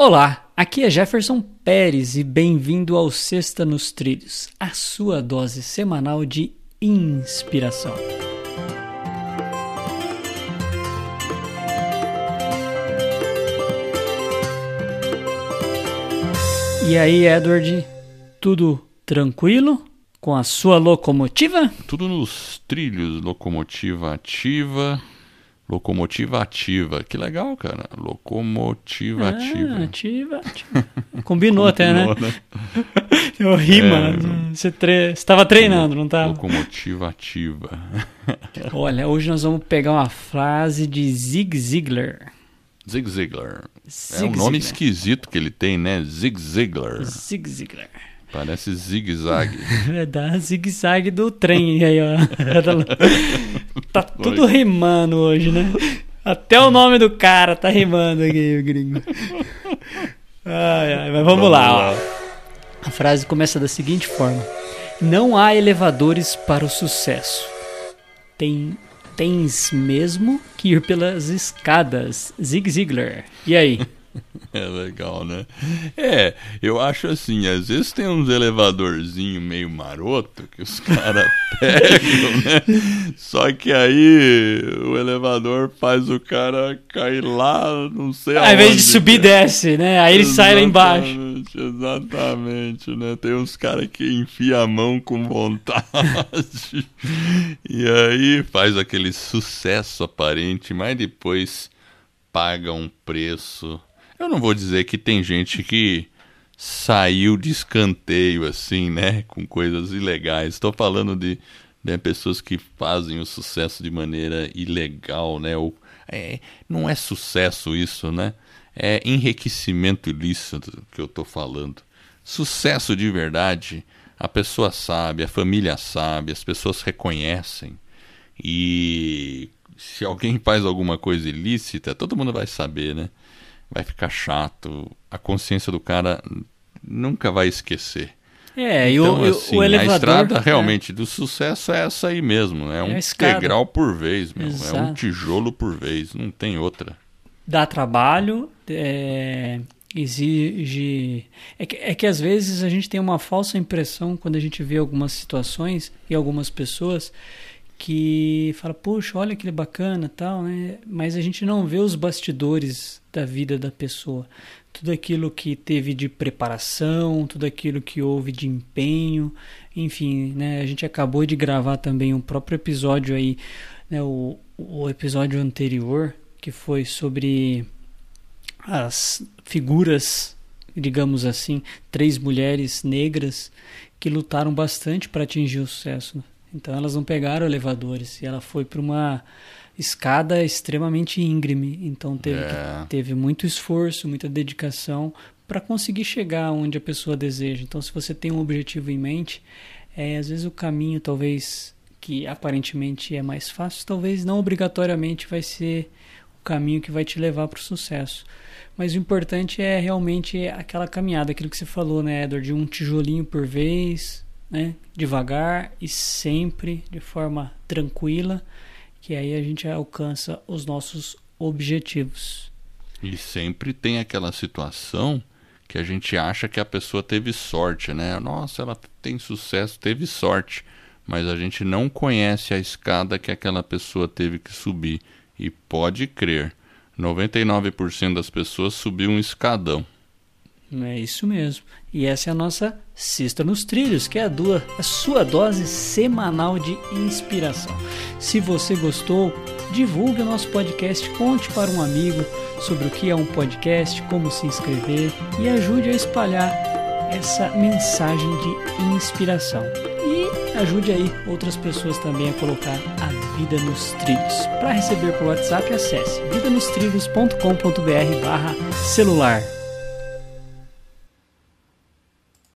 Olá, aqui é Jefferson Pérez e bem-vindo ao Sexta nos Trilhos, a sua dose semanal de inspiração. E aí, Edward, tudo tranquilo com a sua locomotiva? Tudo nos trilhos, locomotiva ativa, locomotiva ativa. Que legal, cara. Locomotiva Ah, ativa. ativa, ativa. Combinou até, né? Combinou, Eu rima. É. Você tre... estava treinando, não estava? Locomotiva ativa. Olha, hoje nós vamos pegar uma frase de Zig Ziglar. Zig Ziglar. É Zig um nome Ziglar. esquisito que ele tem, né? Zig Ziglar. Zig Ziglar. Parece zigue-zague. É da zigue-zague do trem aí, ó. tá tudo rimando hoje, né? Até o nome do cara tá rimando aqui, o gringo. Ai, ai, mas vamos, lá, ó. A frase começa da seguinte forma: Não há elevadores para o sucesso. Tem, tens mesmo que ir pelas escadas. Zig Ziglar. E aí? É legal, né? É, eu acho assim, às vezes tem uns elevadorzinho meio maroto que os caras pegam, né? Só que aí o elevador faz o cara cair lá, não sei Ao invés de subir, cara. desce, né? Aí ele sai lá embaixo. Exatamente, Exatamente, né? Tem uns caras que enfia a mão com vontade. e aí faz aquele sucesso aparente, mas depois paga um preço. Eu não vou dizer que tem gente que saiu de escanteio assim, né? Com coisas ilegais. Estou falando de né, pessoas que fazem o sucesso de maneira ilegal, né? Ou, é, não é sucesso isso, né? É enriquecimento ilícito que eu estou falando. Sucesso de verdade, a pessoa sabe, a família sabe, as pessoas reconhecem. E se alguém faz alguma coisa ilícita, todo mundo vai saber, né? Vai ficar chato. A consciência do cara nunca vai esquecer. É, e então, o, e o- assim, o elevador. a estrada né? realmente do sucesso é essa aí mesmo. É, É um escada. degrau por vez, meu. É um Exato. tijolo por vez. Não tem outra. dá trabalho, é, exige. É que, é que às vezes a gente tem uma falsa impressão quando a gente vê algumas situações e algumas pessoas que fala, puxa, olha que bacana tal, né? Mas a gente não vê os bastidores da vida da pessoa. Tudo aquilo que teve de preparação, tudo aquilo que houve de empenho, enfim, né? A gente acabou de gravar também um próprio episódio aí, né? O, o episódio anterior, que foi sobre as figuras, digamos assim, três mulheres negras que lutaram bastante para atingir o sucesso. Então elas não pegaram elevadores e ela foi para uma escada extremamente íngreme. Então teve, que- É. teve muito esforço, muita dedicação para conseguir chegar onde a pessoa deseja. Então se você tem um objetivo em mente, é, às vezes o caminho talvez que aparentemente é mais fácil, talvez não obrigatoriamente vai ser o caminho que vai te levar para o sucesso. Mas o importante é realmente aquela caminhada, aquilo que você falou, né, Edward, de um tijolinho por vez, né, devagar e sempre de forma tranquila, que aí a gente alcança os nossos objetivos. E sempre tem aquela situação que a gente acha que a pessoa teve sorte, né? Nossa, ela tem sucesso, teve sorte. Mas a gente não conhece a escada que aquela pessoa teve que subir. E pode crer, 99% das pessoas subiu um escadão. É isso mesmo. E essa é a nossa Cista nos Trilhos, que é a, a sua dose semanal de inspiração. Se você gostou, divulgue o nosso podcast, conte para um amigo sobre o que é um podcast, como se inscrever e ajude a espalhar essa mensagem de inspiração. E ajude aí outras pessoas também a colocar a vida nos trilhos. Para receber por WhatsApp, acesse vidanostrilhos.com.br barra celular.